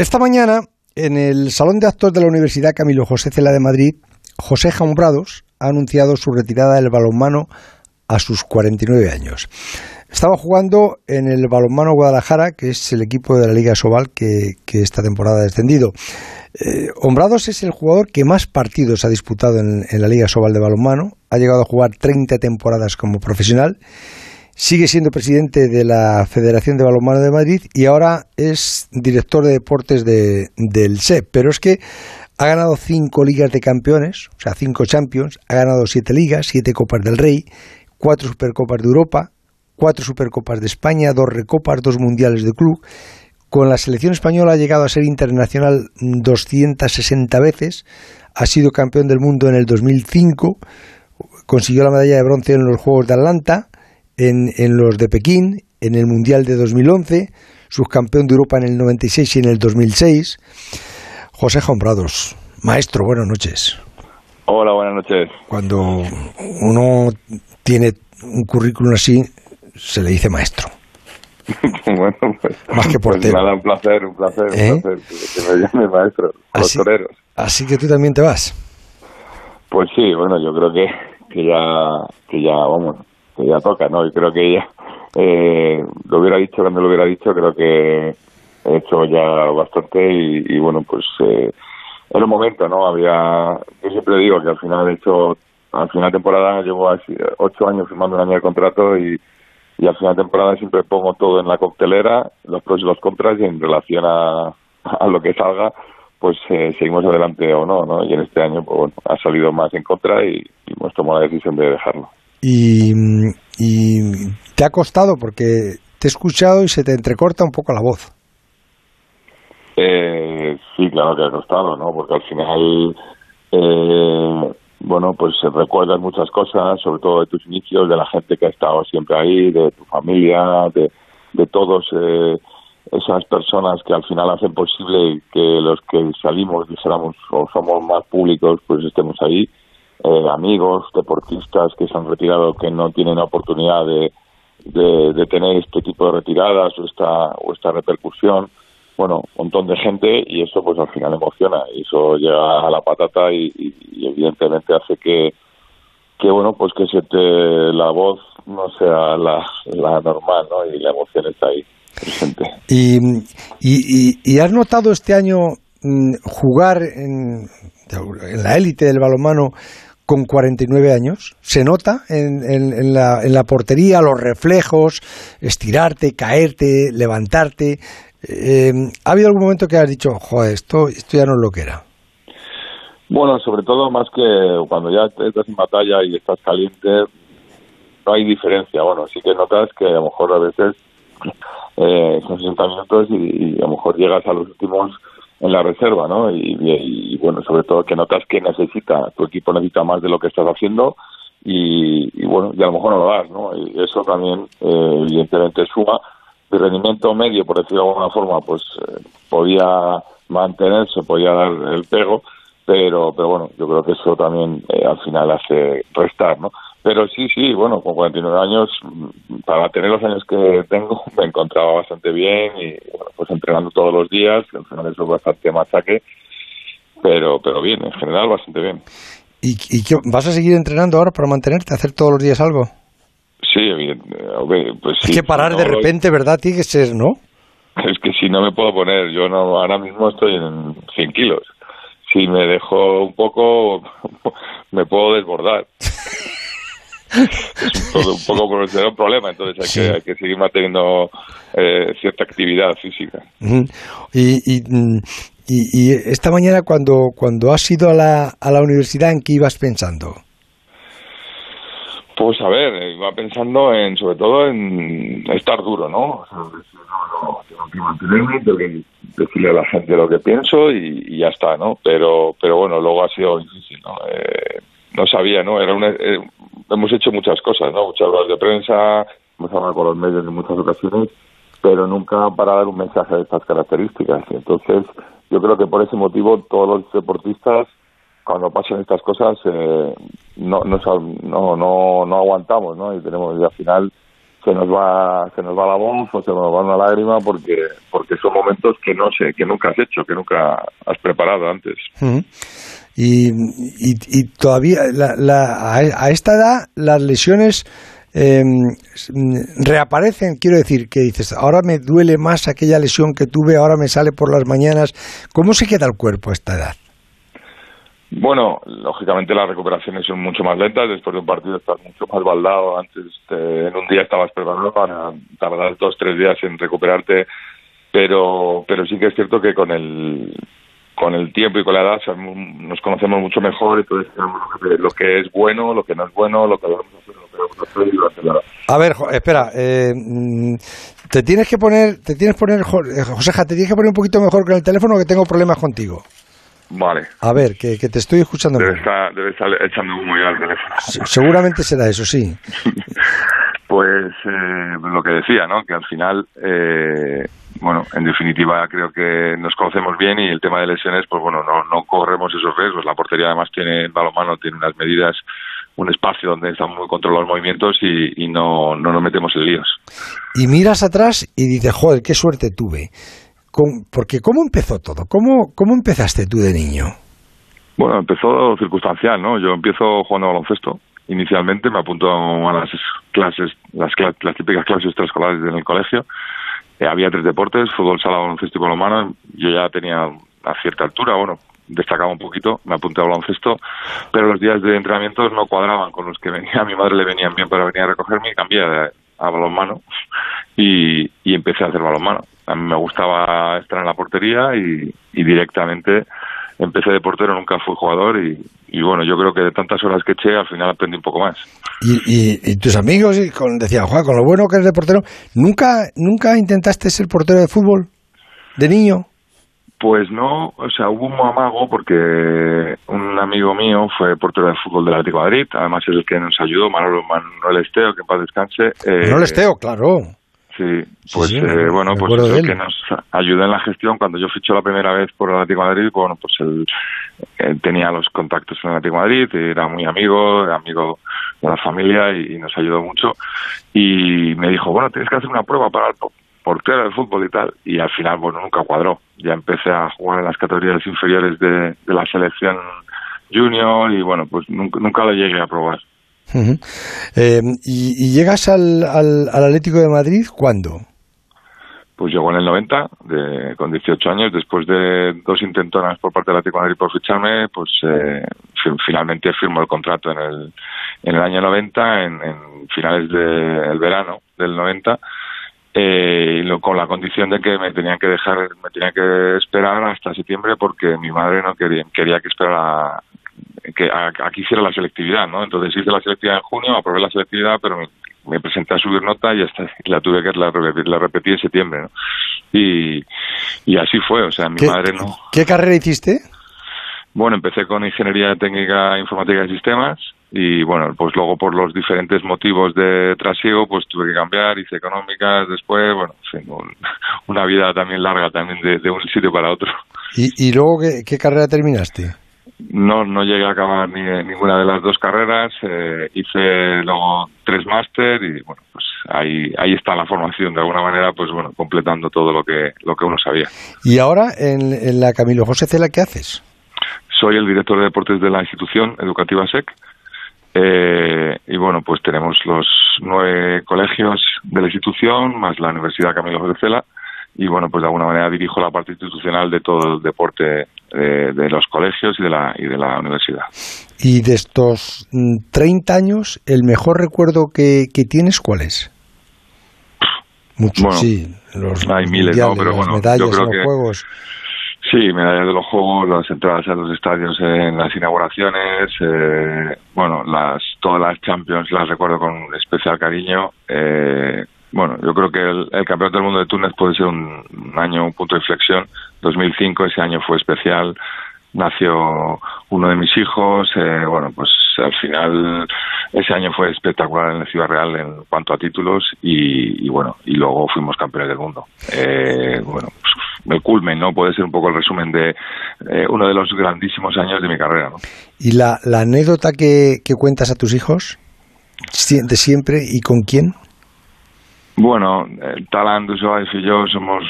Esta mañana, en el Salón de Actos de la Universidad Camilo José Cela de Madrid, José Jaumbrados ha anunciado su retirada del balonmano a sus 49 años. Estaba jugando en el Balonmano Guadalajara, que es el equipo de la Liga Sobal que, esta temporada ha descendido. Eh, Hombrados es el jugador que más partidos ha disputado en, la Liga Sobal de Balonmano. Ha llegado a jugar 30 temporadas como profesional. Sigue siendo presidente de la Federación de Balonmano de Madrid y ahora es director de deportes del SEP. Pero es que ha ganado cinco ligas de campeones, o sea, cinco champions, ha ganado siete ligas, siete copas del Rey, cuatro supercopas de Europa, cuatro Supercopas de España, dos Recopas, dos Mundiales de Club. Con la selección española ha llegado a ser internacional 260 veces, ha sido campeón del mundo en el 2005, consiguió la medalla de bronce en los Juegos de Atlanta, en, en los de Pekín, en el Mundial de 2011, subcampeón de Europa en el 96 y en el 2006. José Jombrados, maestro, buenas noches. Hola, buenas noches. Cuando uno tiene un currículum así, se le dice maestro. bueno, pues, Más que pues portero. nada, un placer, un placer, un ¿Eh? placer que me llame maestro, Así- los toreros. Así que tú también te vas. Pues sí, bueno, yo creo que, que ya, que ya, vamos, que ya toca, ¿no? Y creo que ya, eh, lo hubiera dicho cuando lo hubiera dicho, creo que he hecho ya bastante y, bueno, pues, eh, era un momento, ¿no? Había, yo siempre digo que al final he hecho, al final de temporada llevo así, ocho años firmando un año de contrato y, al final de temporada siempre pongo todo en la coctelera, los pros y los contras y en relación a, a lo que salga, pues eh, seguimos adelante o no, ¿no? Y en este año, pues bueno, ha salido más en contra y hemos tomado la decisión de dejarlo. Y, y te ha costado porque te he escuchado y se te entrecorta un poco la voz. Eh, sí, claro que ha costado, ¿no? Porque al final, eh, bueno, pues recuerdas muchas cosas, sobre todo de tus inicios, de la gente que ha estado siempre ahí, de tu familia, de, de todos eh, esas personas que al final hacen posible que los que salimos, dijéramos, o somos más públicos, pues estemos ahí. Eh, amigos, deportistas que se han retirado, que no tienen oportunidad de, de, tener este tipo de retiradas o esta, o esta repercusión bueno, un montón de gente y eso pues al final emociona y eso llega a la patata y, evidentemente hace que, que bueno, pues que se te, la voz no sea la, normal, ¿no? Y la emoción está ahí presente. Y, y, y- y has notado este año mm, jugar en, en la élite del balonmano con 49 años? ¿Se nota en, en- en la, en la portería los reflejos, estirarte, caerte, levantarte? Eh, ¿Ha habido algún momento que has dicho, joder, esto, esto ya no es lo que era? Bueno, sobre todo más que cuando ya estás en batalla y estás caliente, no hay diferencia. Bueno, sí que notas que a lo mejor a veces eh, son 60 minutos y, y a lo mejor llegas a los últimos en la reserva, ¿no? Y, bueno, sobre todo que notas que necesita, tu equipo necesita más de lo que estás haciendo y, y, bueno, y a lo mejor no lo das, ¿no? Y eso también eh, evidentemente suma. Mi rendimiento medio, por decirlo de alguna forma, pues eh, podía mantenerse, podía dar el pego, pero pero bueno, yo creo que eso también eh, al final hace restar, ¿no? Pero sí, sí, bueno, con 49 años, mm, para tener los años que tengo, me encontraba bastante bien y bueno, pues entrenando todos los días, al final eso es bastante machaque, pero pero bien, en general bastante bien. ¿Y, y qué- vas a seguir entrenando ahora para mantenerte, hacer todos los días algo? Sí, evidente, pues sí. es que parar no, de lo- repente, ¿verdad? Tiene que ser, ¿no? Es que si no me puedo poner, yo no ahora mismo estoy en 100 kilos. Si me dejo un poco, me puedo desbordar. todo- un poco por será un problema, entonces hay, Sí. que, hay que seguir manteniendo eh, cierta actividad física. Y, y, mm, y- y esta mañana cuando, cuando has ido a la, a la universidad, ¿en qué ibas pensando? Pues a ver, iba pensando en, sobre todo en estar duro, ¿no? O sea, no, tengo que mantenerme, tengo que decirle a la gente lo que pienso y, y ya está, ¿no? Pero, pero bueno, luego ha sido difícil, ¿no? Eh, no sabía, ¿no? Era una, eh, hemos hecho muchas cosas, ¿no? Muchas ruedas de prensa, hemos hablado con los medios en muchas ocasiones, pero nunca para dar un mensaje de estas características. Entonces, yo creo que por ese motivo todos los deportistas cuando pasan estas cosas eh, no, no, no, no aguantamos, ¿no? Y tenemos y al final se nos va se nos va la voz o se nos va una lágrima porque porque son momentos que no sé que nunca has hecho que nunca has preparado antes y, y, todavía la, a esta edad las lesiones eh, reaparecen, quiero decir, que dices, ahora me duele más aquella lesión que tuve, ahora me sale por las mañanas. ¿Cómo se queda el cuerpo a esta edad? Bueno, lógicamente las recuperaciones son mucho más lentas. Después de un partido estás mucho más baldado. Antes, eh, en un día estabas preparado para tardar dos, tres días en recuperarte. Pero, pero sí que es cierto que con el, con el tiempo y con la edad nos conocemos mucho mejor, entonces sabemos lo que es bueno, lo que no es bueno, lo que debemos hacer, lo que debemos hacer y lo que A ver, espera, eh, mm, te tienes que poner, te tienes que poner, eh, Joseja, te tienes que poner un poquito mejor con el teléfono que tengo problemas contigo. Vale. A ver, que, te estoy escuchando. Debe estar, debe estar echando humo ya al teléfono. seguramente será eso, sí. pues eh, lo que decía, ¿no? Que al final eh, bueno, en definitiva creo que nos conocemos bien y el tema de lesiones, pues bueno, no, no corremos esos riesgos. La portería además tiene, el balonmano tiene unas medidas, un espacio donde están muy controlados los movimientos y, no, no nos metemos en líos. Y miras atrás y dices, joder, qué suerte tuve. porque ¿cómo empezó todo? ¿Cómo, ¿Cómo empezaste tú de niño? Bueno, empezó circunstancial, ¿no? Yo empiezo jugando baloncesto. Inicialmente me apunto a las clases, las, las típicas clases extraescolares en el colegio eh, había tres deportes, fútbol, sala, baloncesto y balonmano. Yo ya tenía a cierta altura, bueno, destacaba un poquito, me apunté a baloncesto, pero los días de entrenamiento no cuadraban con los que venía, a mi madre le venían bien para venir a recogerme y cambié a, balonmano y, empecé a hacer balonmano. A mí me gustaba estar en la portería y directamente empecé de portero, nunca fui jugador y, y, bueno, yo creo que de tantas horas que eché al final aprendí un poco más. ¿Y, y, tus amigos con, decían, Juan, con lo bueno que eres de portero, ¿nunca, ¿nunca intentaste ser portero de fútbol de niño? Pues no, o sea, hubo un amago porque un amigo mío fue portero de fútbol del Atlético de Madrid, además es el que nos ayudó, Manuel, Manuel Esteo, que en paz descanse. Eh, Manuel Esteo, claro. Sí, pues eh, bueno, pues el que nos ayudó en la gestión. Cuando yo fichó la primera vez por el Atlético de Madrid, bueno, pues él, tenía los contactos en el Atlético de Madrid, era muy amigo, amigo de la familia y, nos ayudó mucho. Y me dijo, bueno, tienes que hacer una prueba para el portero del fútbol y tal. Y al final, bueno, nunca cuadró. Ya empecé a jugar en las categorías inferiores de, la selección junior y bueno, pues nunca, nunca lo llegué a probar. Eh, ¿y, llegas al, al, Atlético de Madrid cuándo? Pues llegó en el 90, de, con 18 años, después de dos intentonas por parte del Atlético de Madrid por ficharme, pues eh, finalmente firmo el contrato en el, en el año 90, en, finales del verano del 90, eh, con la condición de que me tenían que dejar, me tenían que esperar hasta septiembre porque mi madre no quería, quería que esperara que aquí hiciera la selectividad, ¿no? Entonces hice la selectividad en junio, aprobé la selectividad, pero me, presenté a subir nota y hasta la tuve que la, la repetí en septiembre, ¿no? Y, y así fue, o sea, mi madre no. ¿Qué carrera hiciste? Bueno, empecé con ingeniería técnica, informática y sistemas y bueno, pues luego por los diferentes motivos de trasiego, pues tuve que cambiar, hice económicas, después, bueno, una vida también larga también de, un sitio para otro. ¿Y, y luego qué carrera terminaste? No, no llegué a acabar ni, ninguna de las dos carreras. Eh, hice luego tres máster y bueno, pues ahí ahí está la formación de alguna manera, pues bueno, completando todo lo que lo que uno sabía. Y ahora en, la Camilo José Cela, ¿qué haces? Soy el director de deportes de la institución educativa SEC. Eh, y bueno, pues tenemos los nueve colegios de la institución, más la Universidad Camilo José Cela, y bueno, pues de alguna manera dirijo la parte institucional de todo el deporte de, los colegios y de, la, y de la universidad. Y de estos 30 mm, años, ¿el mejor recuerdo que, tienes cuál es? Muchos, sí. Los hay miles, ¿no? Pero bueno, yo creo que, juegos. Sí, medallas de los juegos, las entradas a los estadios en las inauguraciones, eh, bueno, las todas las Champions las recuerdo con especial cariño. Eh, bueno, yo creo que el, Campeonato del Mundo de Túnez puede ser un, año, un punto de inflexión. 2005, ese año fue especial. Nació uno de mis hijos. Eh, bueno, pues al final ese año fue espectacular en la Ciudad Real en cuanto a títulos y, bueno, y luego fuimos campeones del mundo. Eh, bueno, pues el culmen, ¿no? Puede ser un poco el resumen de eh, uno de los grandísimos años de mi carrera, ¿no? ¿Y la, la anécdota que cuentas a tus hijos de siempre y con quién? Bueno, Talan Dussois y yo somos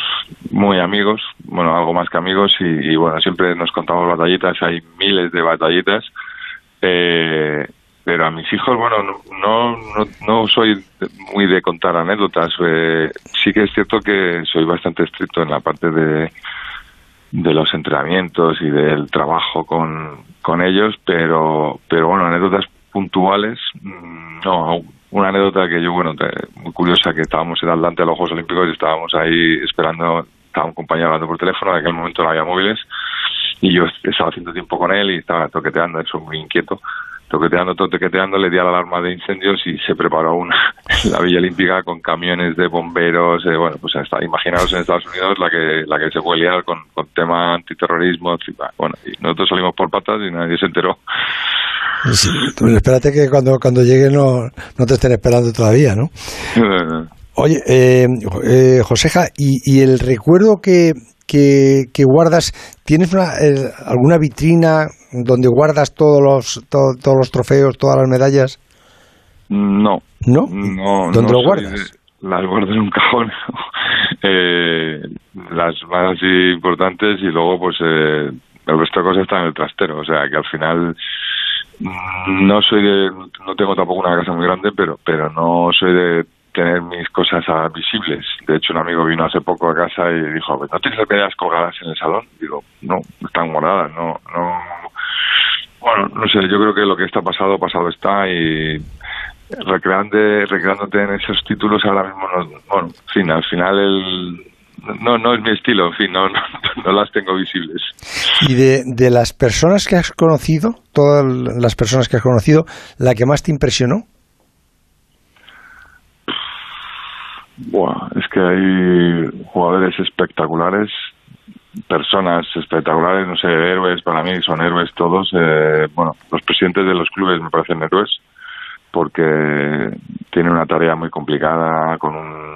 muy amigos, bueno, algo más que amigos, y, bueno, siempre nos contamos batallitas, hay miles de batallitas. Eh, pero a mis hijos, bueno, no, no, no soy muy de contar anécdotas. Eh, sí que es cierto que soy bastante estricto en la parte de, de los entrenamientos y del trabajo con, con ellos, pero, pero bueno, anécdotas puntuales, mm, no, una anécdota que yo, bueno, muy curiosa, que estábamos en Atlante a los Juegos Olímpicos y estábamos ahí esperando, estaba un compañero hablando por teléfono, en aquel momento no había móviles, y yo estaba haciendo tiempo con él y estaba toqueteando, eso muy inquieto, toqueteando, toqueteando, le di a la alarma de incendios y se preparó una la Villa Olímpica con camiones de bomberos, eh, bueno, pues está, imaginaos en Estados Unidos la que la que se puede liar con, con tema antiterrorismo, bueno, y nosotros salimos por patas y nadie se enteró. Espérate que cuando, cuando llegue no, no te estén esperando todavía, ¿no? Oye, eh, eh, Joseja, ¿y, ¿y el recuerdo que, que, guardas, ¿tienes una, alguna vitrina donde guardas todos los, todos los trofeos, todas las medallas? No. ¿No? no ¿Dónde lo guardas? las guardo en un cajón. eh, las más importantes y luego pues eh, el resto de cosas están en el trastero. O sea que al final no soy de, no tengo tampoco una casa muy grande, pero, pero no soy de tener mis cosas visibles. De hecho, un amigo vino hace poco a casa y dijo, ¿no tienes las medallas colgadas en el salón? Digo, no, están guardadas, no, no. Bueno, no sé, yo creo que lo que está pasado, pasado está y recreándote, recreándote en esos títulos ahora mismo, no, bueno, en fin, al final el, no, no es mi estilo, en fin, no, no, no las tengo visibles. Y de, de las personas que has conocido, todas las personas que has conocido, ¿la que más te impresionó? Buah, es que hay jugadores espectaculares, personas espectaculares, no sé, héroes, para mí son héroes todos. Eh, bueno, los presidentes de los clubes me parecen héroes porque tienen una tarea muy complicada con un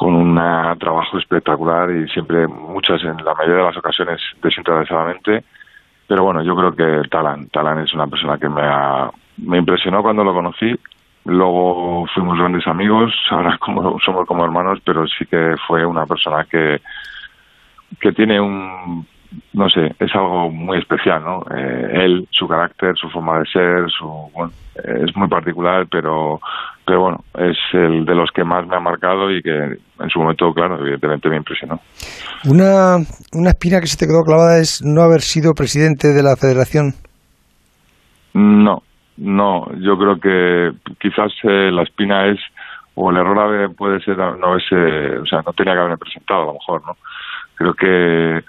con un trabajo espectacular y siempre muchas en la mayoría de las ocasiones desinteresadamente pero bueno yo creo que Talan Talan es una persona que me me impresionó cuando lo conocí Luego fuimos grandes amigos, ahora como, somos como hermanos, pero sí que fue una persona que, que tiene un, no sé, es algo muy especial, ¿no? Eh, él, su carácter, su forma de ser, su, es muy particular, pero, pero bueno, es el de los que más me ha marcado y que en su momento, claro, evidentemente me impresionó. Una, una espina que se te quedó clavada es no haber sido presidente de la federación. No, no, yo creo que quizás eh, la espina es, o el error puede ser, no es, o sea, no tenía que haberme presentado a lo mejor, ¿no? Creo que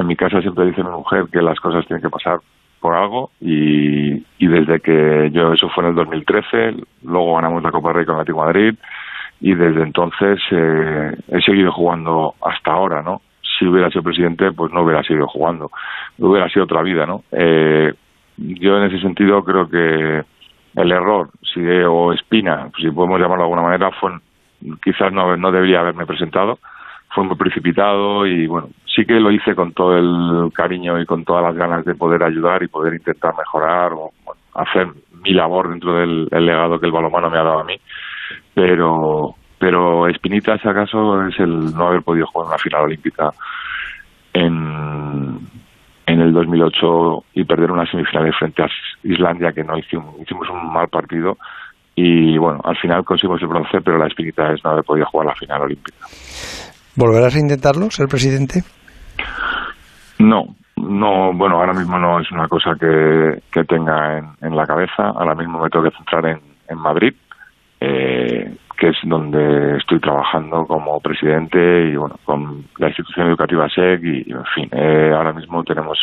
en mi casa siempre dice mi mujer que las cosas tienen que pasar por algo y, desde que yo, eso fue en el 2013, luego ganamos la Copa Rey con Atlético Madrid y desde entonces eh, he seguido jugando hasta ahora, ¿no? Si hubiera sido presidente, pues no hubiera seguido jugando, hubiera sido otra vida, ¿no? Eh, yo en ese sentido creo que el error, si o espina, si podemos llamarlo de alguna manera, fue quizás no, no debería haberme presentado, fue muy precipitado y bueno, sí que lo hice con todo el cariño y con todas las ganas de poder ayudar y poder intentar mejorar o hacer mi labor dentro del legado que el balonmano me ha dado a mí, pero pero espinita si acaso es el no haber podido jugar una final olímpica en en el 2008 y perder una semifinal frente a Islandia que no hicimos, hicimos un mal partido y bueno, al final conseguimos el bronce, pero la espinita es no haber podido jugar la final olímpica. ¿Volverás a intentarlo, ser presidente? No, no, bueno, ahora mismo no es una cosa que, que tenga en, la cabeza, ahora mismo me tengo que centrar en, en Madrid. Eh, que es donde estoy trabajando como presidente y bueno con la institución educativa SEC y, en fin eh, ahora mismo tenemos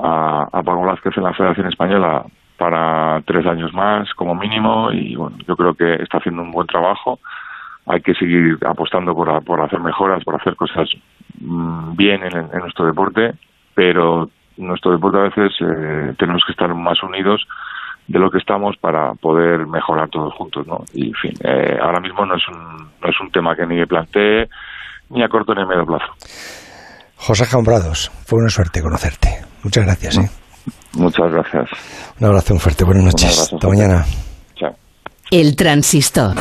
a, a Paco Vázquez en la Federación Española para tres años más como mínimo y bueno yo creo que está haciendo un buen trabajo hay que seguir apostando por, por hacer mejoras por hacer cosas mm, bien en, en, nuestro deporte pero nuestro deporte a veces eh, tenemos que estar más unidos de lo que estamos para poder mejorar todos juntos, ¿no? Y, en fin, eh, ahora mismo no es, un, no es un tema que ni me plantee ni a corto ni a medio plazo. José Jambrados, fue una suerte conocerte. Muchas gracias. ¿eh? Muchas gracias. Un abrazo, un fuerte. Buenas noches. Hasta mañana. Chao. El transistor.